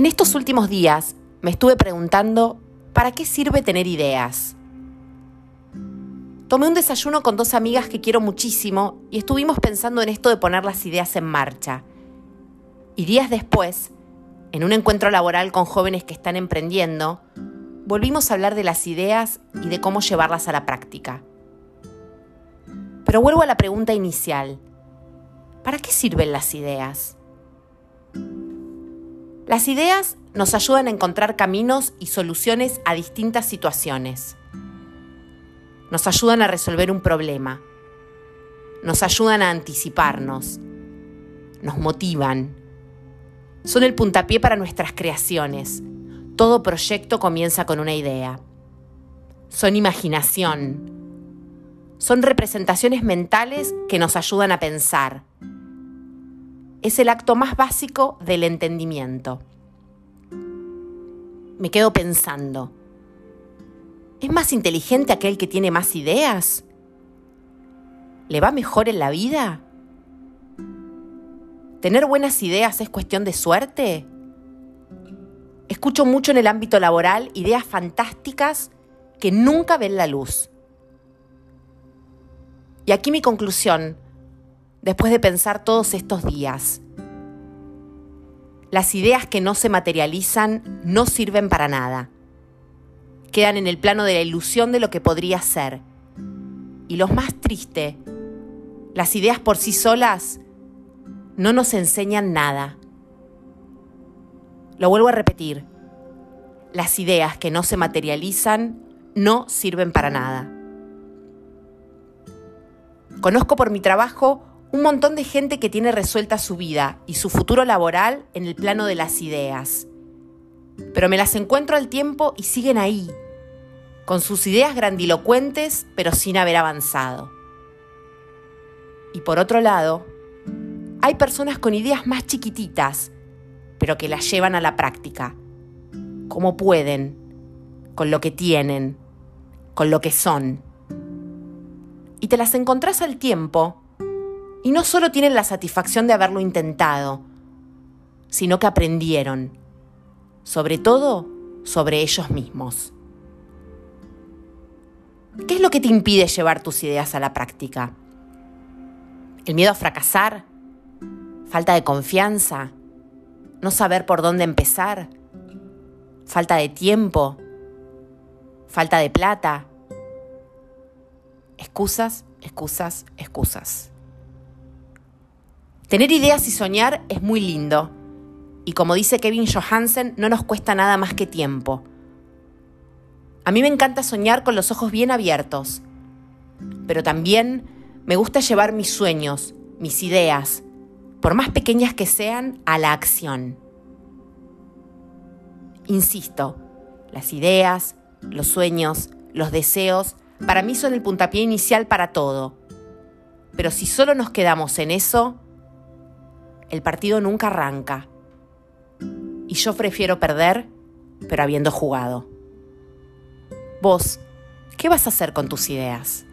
En estos últimos días me estuve preguntando, ¿para qué sirve tener ideas? Tomé un desayuno con dos amigas que quiero muchísimo y estuvimos pensando en esto de poner las ideas en marcha. Y días después, en un encuentro laboral con jóvenes que están emprendiendo, volvimos a hablar de las ideas y de cómo llevarlas a la práctica. Pero vuelvo a la pregunta inicial. ¿Para qué sirven las ideas? Las ideas nos ayudan a encontrar caminos y soluciones a distintas situaciones. Nos ayudan a resolver un problema. Nos ayudan a anticiparnos. Nos motivan. Son el puntapié para nuestras creaciones. Todo proyecto comienza con una idea. Son imaginación. Son representaciones mentales que nos ayudan a pensar es el acto más básico del entendimiento. Me quedo pensando, ¿es más inteligente aquel que tiene más ideas? ¿Le va mejor en la vida? ¿Tener buenas ideas es cuestión de suerte? Escucho mucho en el ámbito laboral ideas fantásticas que nunca ven la luz. Y aquí mi conclusión después de pensar todos estos días. Las ideas que no se materializan no sirven para nada. Quedan en el plano de la ilusión de lo que podría ser. Y lo más triste, las ideas por sí solas no nos enseñan nada. Lo vuelvo a repetir. Las ideas que no se materializan no sirven para nada. Conozco por mi trabajo un montón de gente que tiene resuelta su vida y su futuro laboral en el plano de las ideas. Pero me las encuentro al tiempo y siguen ahí, con sus ideas grandilocuentes pero sin haber avanzado. Y por otro lado, hay personas con ideas más chiquititas, pero que las llevan a la práctica, como pueden, con lo que tienen, con lo que son. Y te las encontrás al tiempo y no solo tienen la satisfacción de haberlo intentado, sino que aprendieron, sobre todo sobre ellos mismos. ¿Qué es lo que te impide llevar tus ideas a la práctica? ¿El miedo a fracasar? ¿Falta de confianza? ¿No saber por dónde empezar? ¿Falta de tiempo? ¿Falta de plata? Excusas, excusas, excusas. Tener ideas y soñar es muy lindo. Y como dice Kevin Johansen, no nos cuesta nada más que tiempo. A mí me encanta soñar con los ojos bien abiertos, pero también me gusta llevar mis sueños, mis ideas, por más pequeñas que sean, a la acción. Insisto, las ideas, los sueños, los deseos, para mí son el puntapié inicial para todo. Pero si solo nos quedamos en eso, el partido nunca arranca. Y yo prefiero perder, pero habiendo jugado. Vos, ¿qué vas a hacer con tus ideas?